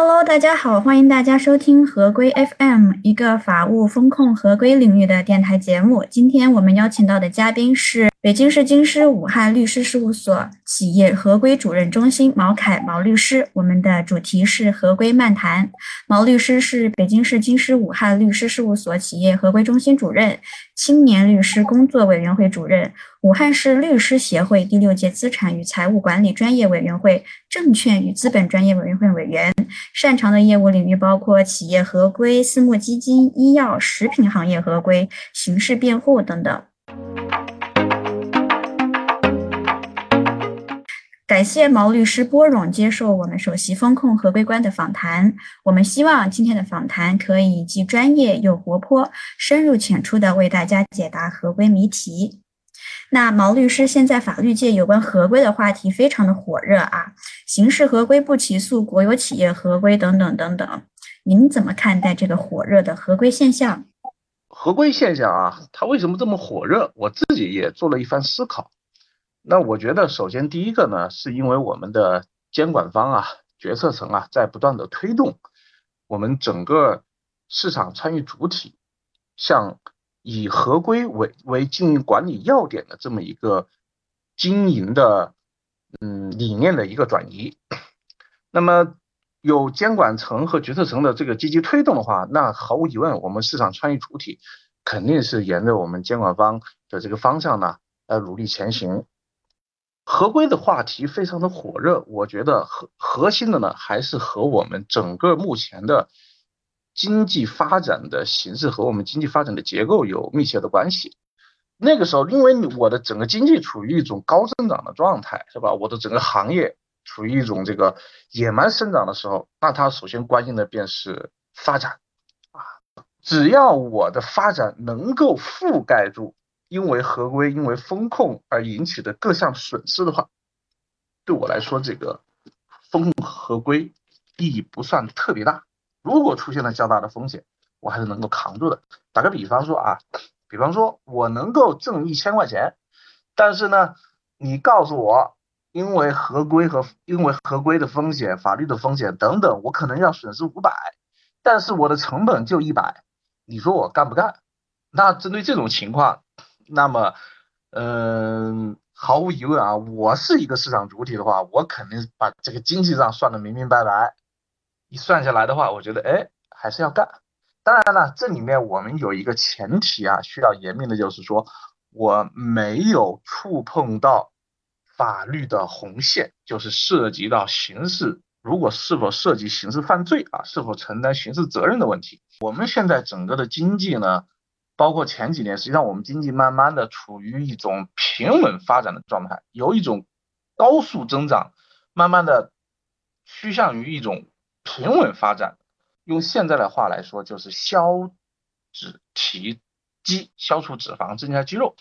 Hello，大家好，欢迎大家收听合规 FM，一个法务风控合规领域的电台节目。今天我们邀请到的嘉宾是北京市京师武汉律师事务所企业合规主任中心毛凯毛律师。我们的主题是合规漫谈。毛律师是北京市京师武汉律师事务所企业合规中心主任。青年律师工作委员会主任，武汉市律师协会第六届资产与财务管理专业委员会证券与资本专业委员会委员，擅长的业务领域包括企业合规、私募基金、医药、食品行业合规、刑事辩护等等。感谢毛律师波冗接受我们首席风控合规官的访谈。我们希望今天的访谈可以既专业又活泼，深入浅出的为大家解答合规谜题。那毛律师，现在法律界有关合规的话题非常的火热啊，刑事合规不起诉、国有企业合规等等等等，您怎么看待这个火热的合规现象？合规现象啊，它为什么这么火热？我自己也做了一番思考。那我觉得，首先第一个呢，是因为我们的监管方啊、决策层啊，在不断的推动我们整个市场参与主体向以合规为为经营管理要点的这么一个经营的嗯理念的一个转移。那么有监管层和决策层的这个积极推动的话，那毫无疑问，我们市场参与主体肯定是沿着我们监管方的这个方向呢，呃，努力前行。合规的话题非常的火热，我觉得核核心的呢，还是和我们整个目前的经济发展的形势和我们经济发展的结构有密切的关系。那个时候，因为我的整个经济处于一种高增长的状态，是吧？我的整个行业处于一种这个野蛮生长的时候，那它首先关心的便是发展啊，只要我的发展能够覆盖住。因为合规、因为风控而引起的各项损失的话，对我来说，这个风控合规意义不算特别大。如果出现了较大的风险，我还是能够扛住的。打个比方说啊，比方说我能够挣一千块钱，但是呢，你告诉我，因为合规和因为合规的风险、法律的风险等等，我可能要损失五百，但是我的成本就一百，你说我干不干？那针对这种情况。那么，嗯，毫无疑问啊，我是一个市场主体的话，我肯定把这个经济账算得明明白白。一算下来的话，我觉得，哎，还是要干。当然了，这里面我们有一个前提啊，需要严明的就是说，我没有触碰到法律的红线，就是涉及到刑事，如果是否涉及刑事犯罪啊，是否承担刑事责任的问题。我们现在整个的经济呢？包括前几年，实际上我们经济慢慢的处于一种平稳发展的状态，由一种高速增长，慢慢的趋向于一种平稳发展。用现在的话来说，就是消脂提肌，消除脂肪，增加肌肉。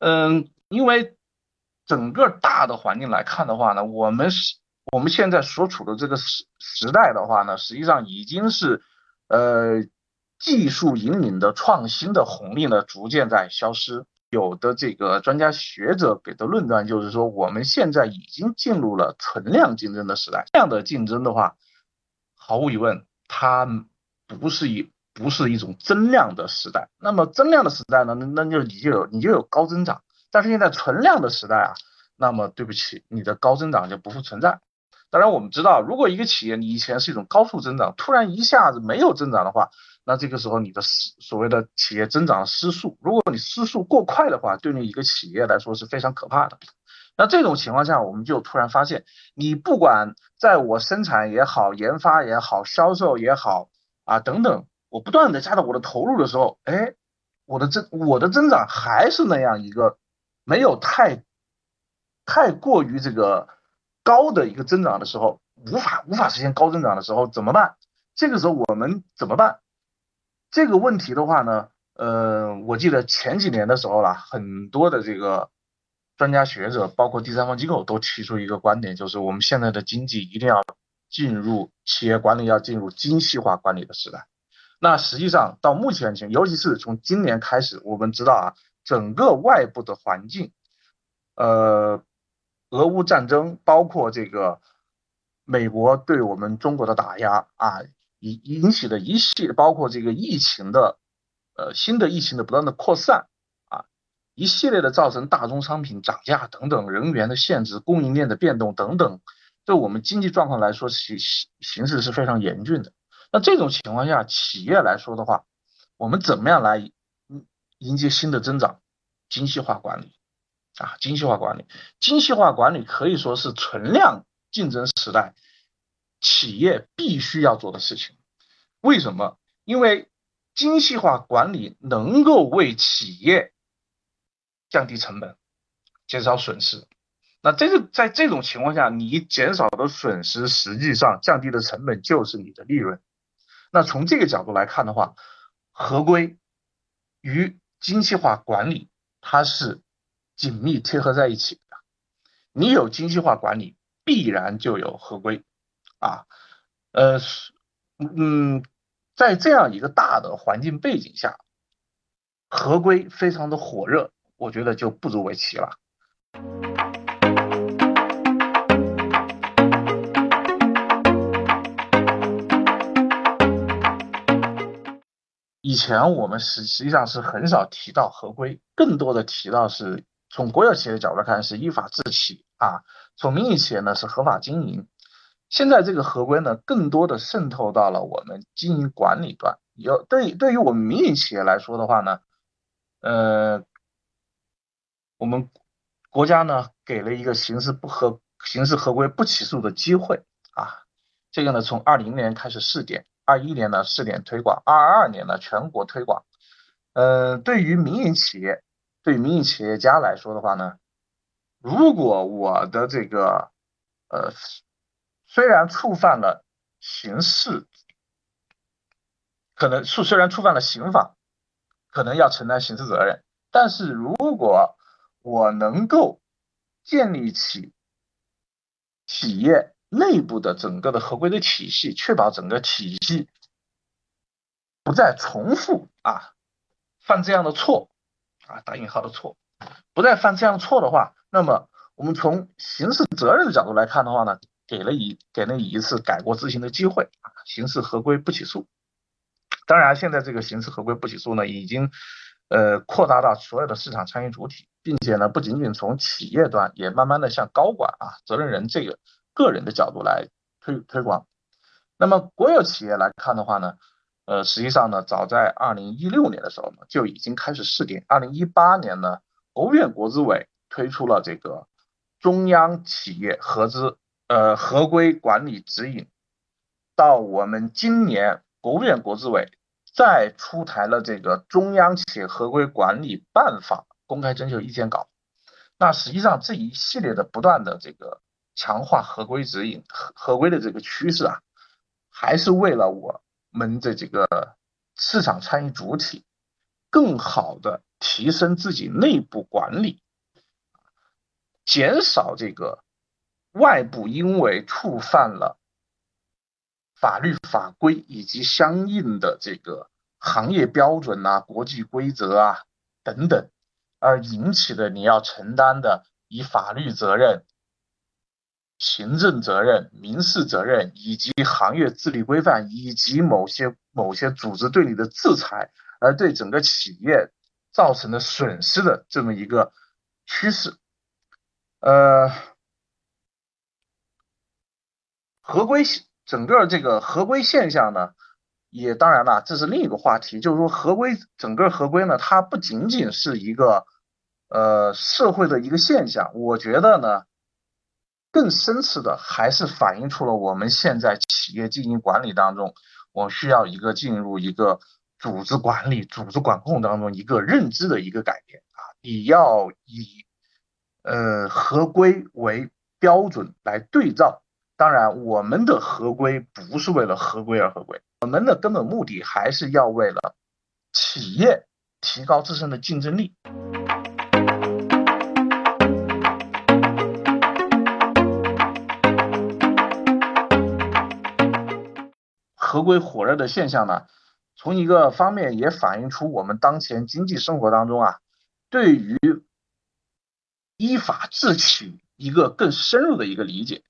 嗯，因为整个大的环境来看的话呢，我们是我们现在所处的这个时时代的话呢，实际上已经是呃。技术引领的创新的红利呢，逐渐在消失。有的这个专家学者给的论断就是说，我们现在已经进入了存量竞争的时代。这样的竞争的话，毫无疑问，它不是一不是一种增量的时代。那么增量的时代呢，那那就你就有你就有高增长。但是现在存量的时代啊，那么对不起，你的高增长就不复存在。当然我们知道，如果一个企业你以前是一种高速增长，突然一下子没有增长的话，那这个时候你的失所谓的企业增长失速，如果你失速过快的话，对你一个企业来说是非常可怕的。那这种情况下，我们就突然发现，你不管在我生产也好、研发也好、销售也好啊等等，我不断的加大我的投入的时候，哎，我的增我的增长还是那样一个没有太太过于这个高的一个增长的时候，无法无法实现高增长的时候怎么办？这个时候我们怎么办？这个问题的话呢，呃，我记得前几年的时候啦，很多的这个专家学者，包括第三方机构都提出一个观点，就是我们现在的经济一定要进入企业管理要进入精细化管理的时代。那实际上到目前情，尤其是从今年开始，我们知道啊，整个外部的环境，呃，俄乌战争，包括这个美国对我们中国的打压啊，引引起的一系列包括这个疫情的呃新的疫情的不断的扩散啊，一系列的造成大宗商品涨价等等，人员的限制、供应链的变动等等，对我们经济状况来说形形势是非常严峻的。那这种情况下，企业来说的话，我们怎么样来迎接新的增长？精细化管理啊，精细化管理，精细化管理可以说是存量竞争时代企业必须要做的事情。为什么？因为精细化管理能够为企业降低成本，减少损失。那这个在这种情况下，你减少的损失，实际上降低的成本就是你的利润。那从这个角度来看的话，合规与精细化管理它是紧密贴合在一起的。你有精细化管理，必然就有合规啊。呃，嗯，在这样一个大的环境背景下，合规非常的火热，我觉得就不足为奇了。以前我们实实际上是很少提到合规，更多的提到是从国有企业的角度看是依法治企啊，从民营企业呢是合法经营。现在这个合规呢，更多的渗透到了我们经营管理端。有对对于我们民营企业来说的话呢，呃，我们国家呢给了一个刑事不合刑事合规不起诉的机会啊，这个呢从二零年开始试点。二一年呢试点推广，二二年呢全国推广。呃，对于民营企业，对民营企业家来说的话呢，如果我的这个呃虽然触犯了刑事，可能触虽然触犯了刑法，可能要承担刑事责任，但是如果我能够建立起企业。内部的整个的合规的体系，确保整个体系不再重复啊犯这样的错啊打引号的错，不再犯这样错的话，那么我们从刑事责任的角度来看的话呢，给了一给了你一次改过自新的机会啊，刑事合规不起诉。当然，现在这个刑事合规不起诉呢，已经呃扩大到所有的市场参与主体，并且呢，不仅仅从企业端，也慢慢的向高管啊责任人这个。个人的角度来推推广，那么国有企业来看的话呢，呃，实际上呢，早在二零一六年的时候呢，就已经开始试点。二零一八年呢，国务院国资委推出了这个中央企业合资呃合规管理指引，到我们今年国务院国资委再出台了这个中央企业合规管理办法公开征求意见稿。那实际上这一系列的不断的这个。强化合规指引、合合规的这个趋势啊，还是为了我们的这个市场参与主体更好的提升自己内部管理，减少这个外部因为触犯了法律法规以及相应的这个行业标准啊、国际规则啊等等而引起的你要承担的以法律责任。行政责任、民事责任以及行业自律规范，以及某些某些组织对你的制裁，而对整个企业造成的损失的这么一个趋势，呃，合规整个这个合规现象呢，也当然了，这是另一个话题，就是说合规整个合规呢，它不仅仅是一个呃社会的一个现象，我觉得呢。更深次的，还是反映出了我们现在企业经营管理当中，我需要一个进入一个组织管理、组织管控当中一个认知的一个改变啊！你要以呃合规为标准来对照。当然，我们的合规不是为了合规而合规，我们的根本目的还是要为了企业提高自身的竞争力。合规火热的现象呢，从一个方面也反映出我们当前经济生活当中啊，对于依法治企一个更深入的一个理解。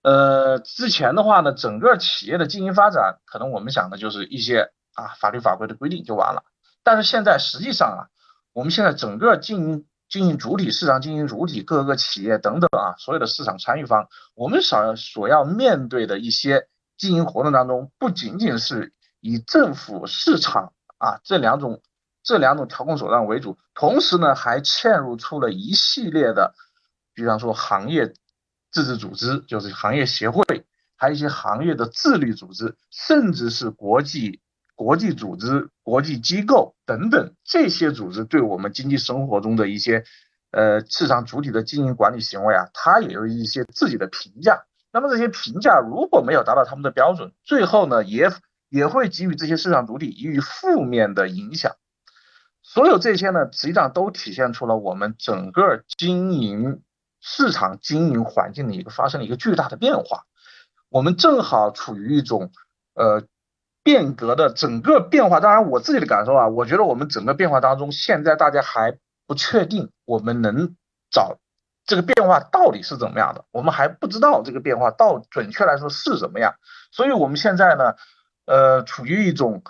呃，之前的话呢，整个企业的经营发展，可能我们想的就是一些啊法律法规的规定就完了。但是现在实际上啊，我们现在整个经营经营主体、市场经营主体、各个企业等等啊，所有的市场参与方，我们所所要面对的一些经营活动当中，不仅仅是以政府、市场啊这两种这两种调控手段为主，同时呢，还嵌入出了一系列的，比方说行业。自治组织就是行业协会，还有一些行业的自律组织，甚至是国际国际组织、国际机构等等这些组织，对我们经济生活中的一些呃市场主体的经营管理行为啊，它也有一些自己的评价。那么这些评价如果没有达到他们的标准，最后呢也也会给予这些市场主体予以负面的影响。所有这些呢，实际上都体现出了我们整个经营。市场经营环境的一个发生了一个巨大的变化，我们正好处于一种呃变革的整个变化。当然，我自己的感受啊，我觉得我们整个变化当中，现在大家还不确定我们能找这个变化到底是怎么样的，我们还不知道这个变化到准确来说是怎么样。所以，我们现在呢，呃，处于一种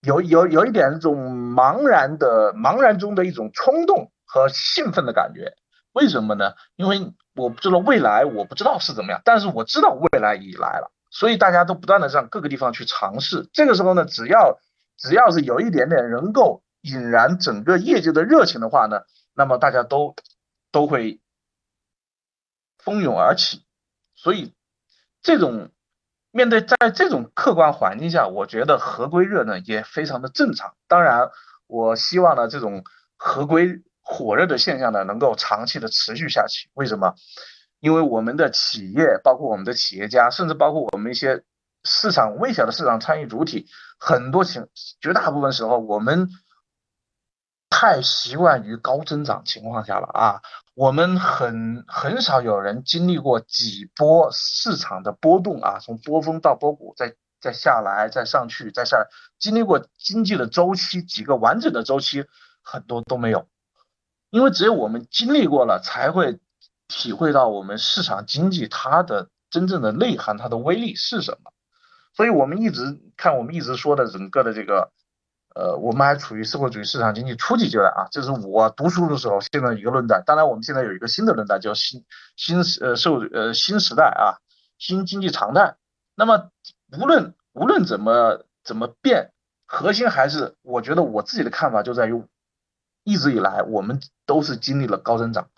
有有有一点这种茫然的茫然中的一种冲动。和兴奋的感觉，为什么呢？因为我不知道未来，我不知道是怎么样，但是我知道未来已来了，所以大家都不断的向各个地方去尝试。这个时候呢，只要只要是有一点点能够引燃整个业界的热情的话呢，那么大家都都会蜂拥而起。所以这种面对在这种客观环境下，我觉得合规热呢也非常的正常。当然，我希望呢这种合规。火热的现象呢，能够长期的持续下去。为什么？因为我们的企业，包括我们的企业家，甚至包括我们一些市场微小的市场参与主体，很多情绝大部分时候，我们太习惯于高增长情况下了啊。我们很很少有人经历过几波市场的波动啊，从波峰到波谷，再再下来，再上去，再下来，经历过经济的周期几个完整的周期，很多都没有。因为只有我们经历过了，才会体会到我们市场经济它的真正的内涵，它的威力是什么。所以，我们一直看，我们一直说的整个的这个，呃，我们还处于社会主义市场经济初级阶段啊。这是我读书的时候现在一个论断。当然，我们现在有一个新的论断，叫新新呃社会呃新时代啊，新经济常态。那么，无论无论怎么怎么变，核心还是我觉得我自己的看法就在于。一直以来，我们都是经历了高增长，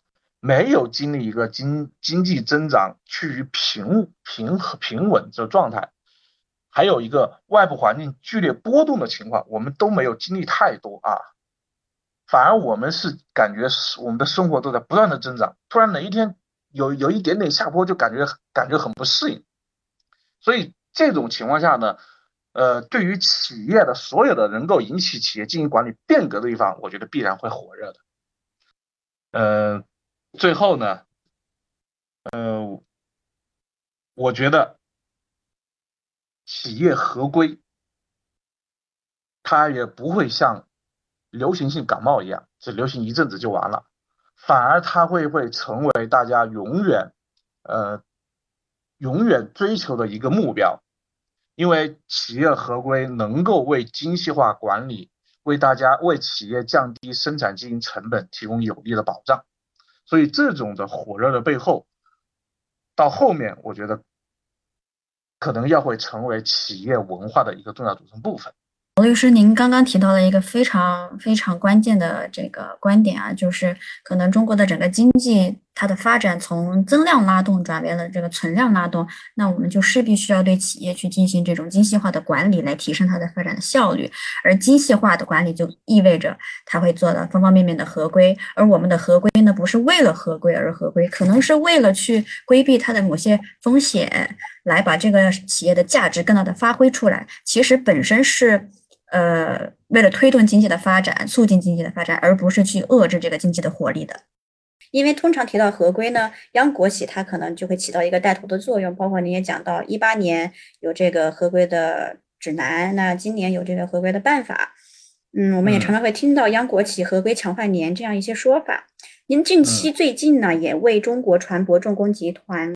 没有经历一个经经济增长趋于平平和平稳的状态，还有一个外部环境剧烈波动的情况，我们都没有经历太多啊。反而我们是感觉是我们的生活都在不断的增长，突然哪一天有有一点点下坡，就感觉感觉很不适应。所以这种情况下呢？呃，对于企业的所有的能够引起企业经营管理变革的地方，我觉得必然会火热的。呃，最后呢，呃，我觉得企业合规，它也不会像流行性感冒一样，只流行一阵子就完了，反而它会会成为大家永远呃永远追求的一个目标。因为企业合规能够为精细化管理，为大家为企业降低生产经营成本提供有力的保障，所以这种的火热的背后，到后面我觉得可能要会成为企业文化的一个重要组成部分。王律师，您刚刚提到了一个非常非常关键的这个观点啊，就是可能中国的整个经济它的发展从增量拉动转为了这个存量拉动，那我们就势必需要对企业去进行这种精细化的管理，来提升它的发展的效率。而精细化的管理就意味着它会做到方方面面的合规，而我们的合规呢，不是为了合规而合规，可能是为了去规避它的某些风险，来把这个企业的价值更大的发挥出来。其实本身是。呃，为了推动经济的发展，促进经济的发展，而不是去遏制这个经济的活力的。因为通常提到合规呢，央国企它可能就会起到一个带头的作用。包括您也讲到，一八年有这个合规的指南，那今年有这个合规的办法。嗯，我们也常常会听到央国企合规强化年这样一些说法。您近期最近呢，也为中国船舶重工集团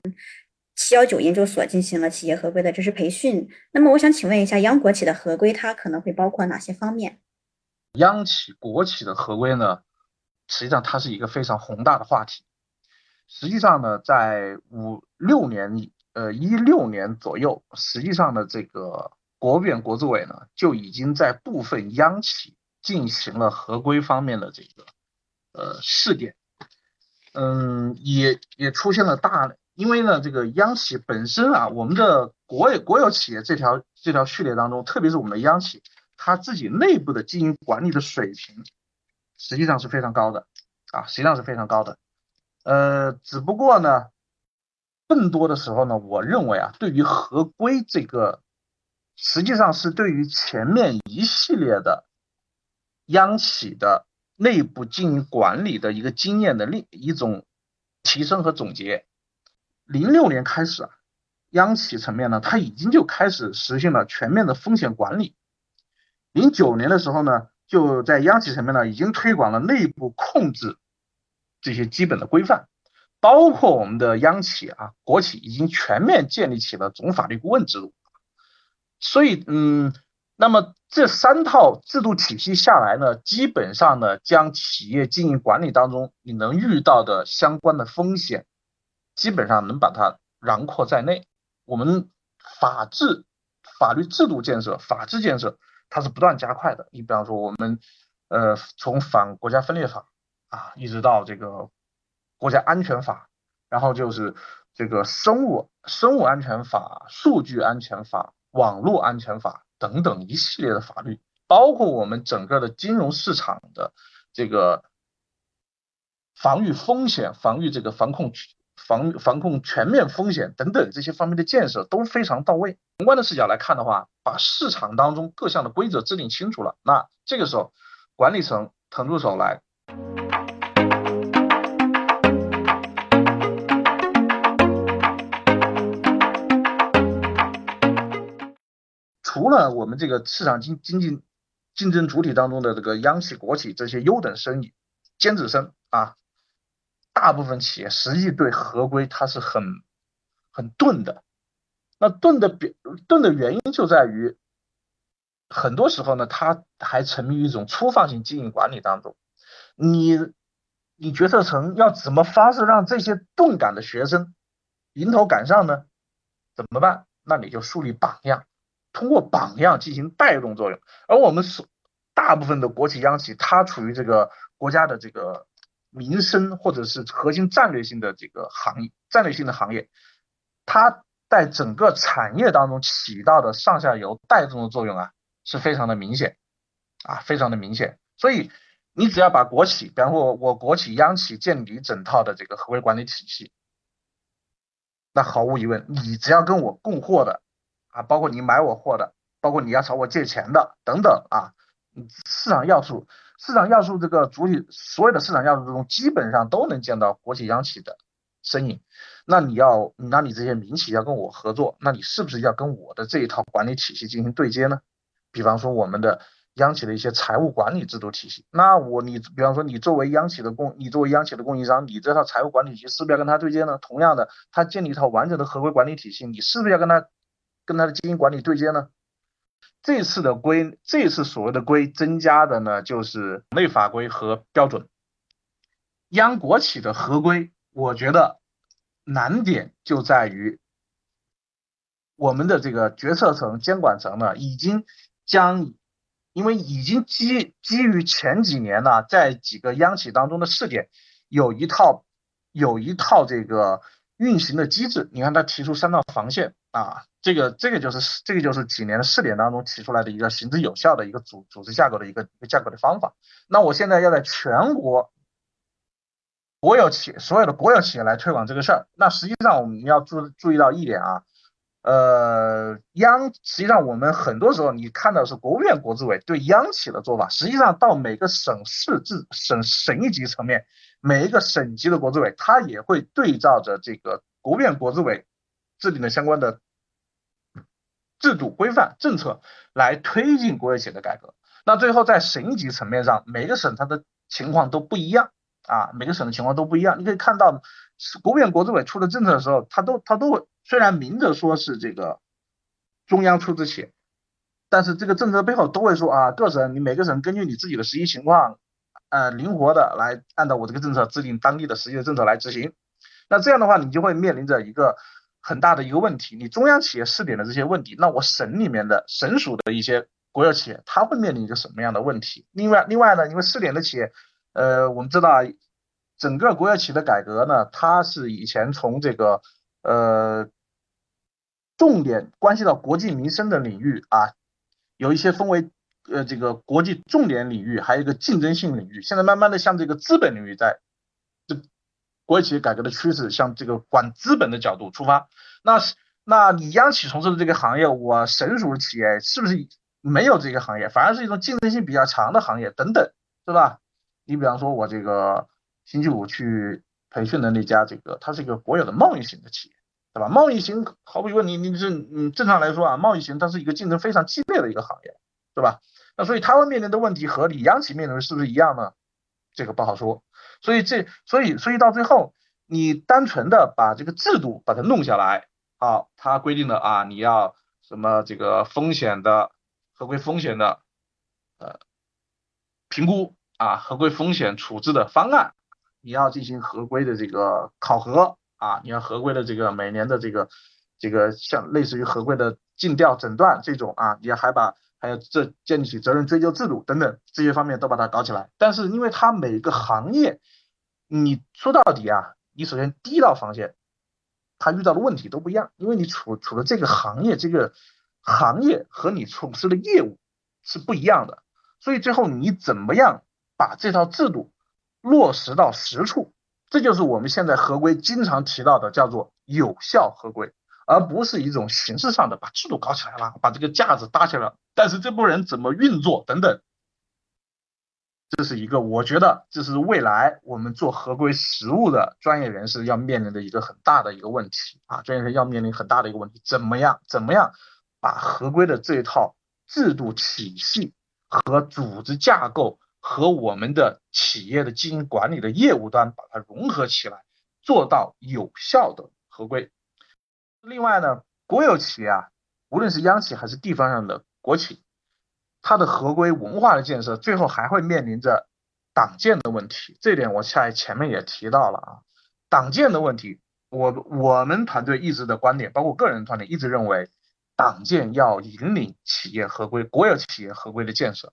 七幺九研究所进行了企业合规的知识培训。那么，我想请问一下，央国企的合规它可能会包括哪些方面？央企、国企的合规呢，实际上它是一个非常宏大的话题。实际上呢，在五六年，呃一六年左右，实际上呢，这个国务院国资委呢就已经在部分央企进行了合规方面的这个呃试点。嗯，也也出现了大，因为呢，这个央企本身啊，我们的国有国有企业这条这条序列当中，特别是我们的央企，它自己内部的经营管理的水平，实际上是非常高的啊，实际上是非常高的。呃，只不过呢，更多的时候呢，我认为啊，对于合规这个，实际上是对于前面一系列的央企的。内部经营管理的一个经验的另一种提升和总结。零六年开始啊，央企层面呢，它已经就开始实现了全面的风险管理。零九年的时候呢，就在央企层面呢，已经推广了内部控制这些基本的规范，包括我们的央企啊、国企已经全面建立起了总法律顾问制度。所以，嗯。那么这三套制度体系下来呢，基本上呢，将企业经营管理当中你能遇到的相关的风险，基本上能把它囊括在内。我们法治、法律制度建设、法治建设，它是不断加快的。你比方说，我们呃，从反国家分裂法啊，一直到这个国家安全法，然后就是这个生物生物安全法、数据安全法、网络安全法。等等一系列的法律，包括我们整个的金融市场的这个防御风险、防御这个防控、防防控全面风险等等这些方面的建设都非常到位。宏观的视角来看的话，把市场当中各项的规则制定清楚了，那这个时候管理层腾出手来。除了我们这个市场经经济竞争主体当中的这个央企、国企这些优等生、尖子生啊，大部分企业实际对合规它是很很钝的。那钝的表钝的原因就在于，很多时候呢，他还沉迷于一种粗放型经营管理当中。你你决策层要怎么方式让这些钝感的学生迎头赶上呢？怎么办？那你就树立榜样。通过榜样进行带动作用，而我们所大部分的国企央企，它处于这个国家的这个民生或者是核心战略性的这个行业，战略性的行业，它在整个产业当中起到的上下游带动的作用啊，是非常的明显啊，非常的明显。所以你只要把国企，比方说我国企央企建立整套的这个合规管理体系，那毫无疑问，你只要跟我供货的。啊，包括你买我货的，包括你要朝我借钱的等等啊，市场要素，市场要素这个主体，所有的市场要素中，基本上都能见到国企央企的身影。那你要，那你这些民企要跟我合作，那你是不是要跟我的这一套管理体系进行对接呢？比方说我们的央企的一些财务管理制度体系，那我你，比方说你作为央企的供，你作为央企的供应商，你这套财务管理体系是不是要跟他对接呢？同样的，他建立一套完整的合规管理体系，你是不是要跟他？跟他的经营管理对接呢？这次的规，这次所谓的规增加的呢，就是内法规和标准。央国企的合规，我觉得难点就在于我们的这个决策层、监管层呢，已经将，因为已经基基于前几年呢，在几个央企当中的试点，有一套有一套这个运行的机制。你看，他提出三道防线啊。这个这个就是这个就是几年的试点当中提出来的一个行之有效的一个组组织架构的一个一个架构的方法。那我现在要在全国国有企所有的国有企业来推广这个事儿，那实际上我们要注注意到一点啊，呃，央实际上我们很多时候你看到是国务院国资委对央企的做法，实际上到每个省市自省省一级层面，每一个省级的国资委，它也会对照着这个国务院国资委制定的相关的。制度规范政策来推进国有企业的改革，那最后在省一级层面上，每个省它的情况都不一样啊，每个省的情况都不一样。你可以看到，国务院国资委出的政策的时候，它都它都会虽然明着说是这个中央出资企业，但是这个政策背后都会说啊，各省你每个省根据你自己的实际情况，呃，灵活的来按照我这个政策制定当地的实际的政策来执行。那这样的话，你就会面临着一个很大的一个问题，你中央企业试点的这些问题，那我省里面的省属的一些国有企业，它会面临一个什么样的问题？另外，另外呢，因为试点的企业，呃，我们知道，整个国有企业的改革呢，它是以前从这个呃重点关系到国计民生的领域啊，有一些分为呃这个国际重点领域，还有一个竞争性领域，现在慢慢的向这个资本领域在。国有企业改革的趋势向这个管资本的角度出发，那是那你央企从事的这个行业，我省属的企业是不是没有这个行业，反而是一种竞争性比较强的行业等等，是吧？你比方说，我这个星期五去培训的那家，这个它是一个国有的贸易型的企业，对吧？贸易型毫无疑问，你你是你正常来说啊，贸易型它是一个竞争非常激烈的一个行业，对吧？那所以它会面临的问题和你央企面临的是不是一样呢？这个不好说。所以这，所以所以到最后，你单纯的把这个制度把它弄下来，好，它规定的啊，你要什么这个风险的合规风险的呃评估啊，合规风险处置的方案，你要进行合规的这个考核啊，你要合规的这个每年的这个这个像类似于合规的尽调诊断这种啊，你还把。还有这建立起责任追究制度等等这些方面都把它搞起来，但是因为它每个行业，你说到底啊，你首先第一道防线，它遇到的问题都不一样，因为你处处的这个行业，这个行业和你从事的业务是不一样的，所以最后你怎么样把这套制度落实到实处，这就是我们现在合规经常提到的叫做有效合规。而不是一种形式上的把制度搞起来了，把这个架子搭起来了，但是这波人怎么运作等等，这是一个我觉得这是未来我们做合规实务的专业人士要面临的一个很大的一个问题啊，专业人士要面临很大的一个问题，怎么样怎么样把合规的这一套制度体系和组织架构和我们的企业的经营管理的业务端把它融合起来，做到有效的合规。另外呢，国有企业啊，无论是央企还是地方上的国企，它的合规文化的建设，最后还会面临着党建的问题。这点我在前面也提到了啊，党建的问题，我我们团队一直的观点，包括个人团队一直认为，党建要引领企业合规、国有企业合规的建设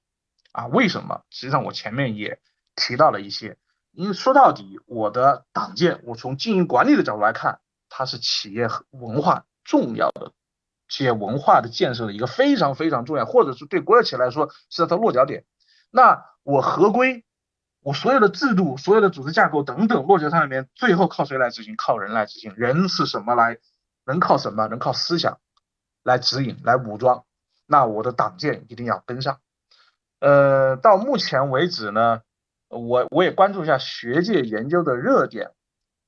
啊。为什么？实际上我前面也提到了一些，因为说到底，我的党建，我从经营管理的角度来看。它是企业文化重要的企业文化的建设的一个非常非常重要，或者是对国有企业来说是它的落脚点。那我合规，我所有的制度、所有的组织架构等等落脚上面，最后靠谁来执行？靠人来执行。人是什么来？人靠什么？人靠思想来指引、来武装。那我的党建一定要跟上。呃，到目前为止呢，我我也关注一下学界研究的热点。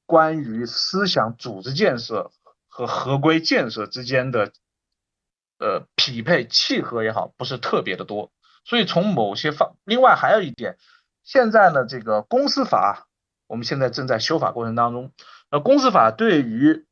关于思想组织建设和合规建设之间的呃匹配契合也好，不是特别的多。所以从某些方，另外还有一点，现在呢这个公司法，我们现在正在修法过程当中。呃公司法对于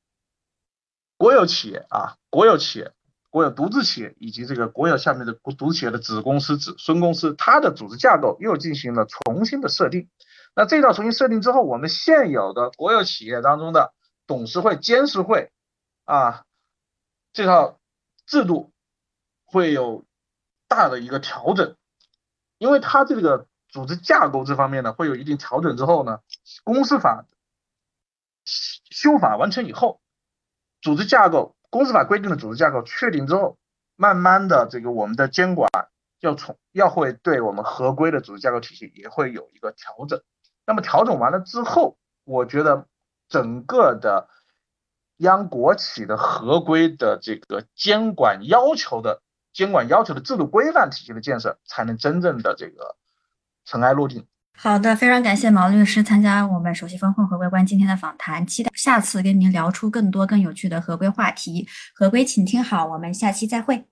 国有企业啊，国有企业、国有独资企业以及这个国有下面的独资企业的子公司、子孙公司，它的组织架构又进行了重新的设定。那这套重新设定之后，我们现有的国有企业当中的董事会、监事会啊，这套制度会有大的一个调整，因为它这个组织架构这方面呢，会有一定调整之后呢，公司法修法完成以后，组织架构、公司法规定的组织架构确定之后，慢慢的这个我们的监管要从要会对我们合规的组织架构体系也会有一个调整。那么调整完了之后，我觉得整个的央国企的合规的这个监管要求的监管要求的制度规范体系的建设，才能真正的这个尘埃落定。好的，非常感谢毛律师参加我们首席风控合规官今天的访谈，期待下次跟您聊出更多更有趣的合规话题。合规，请听好，我们下期再会。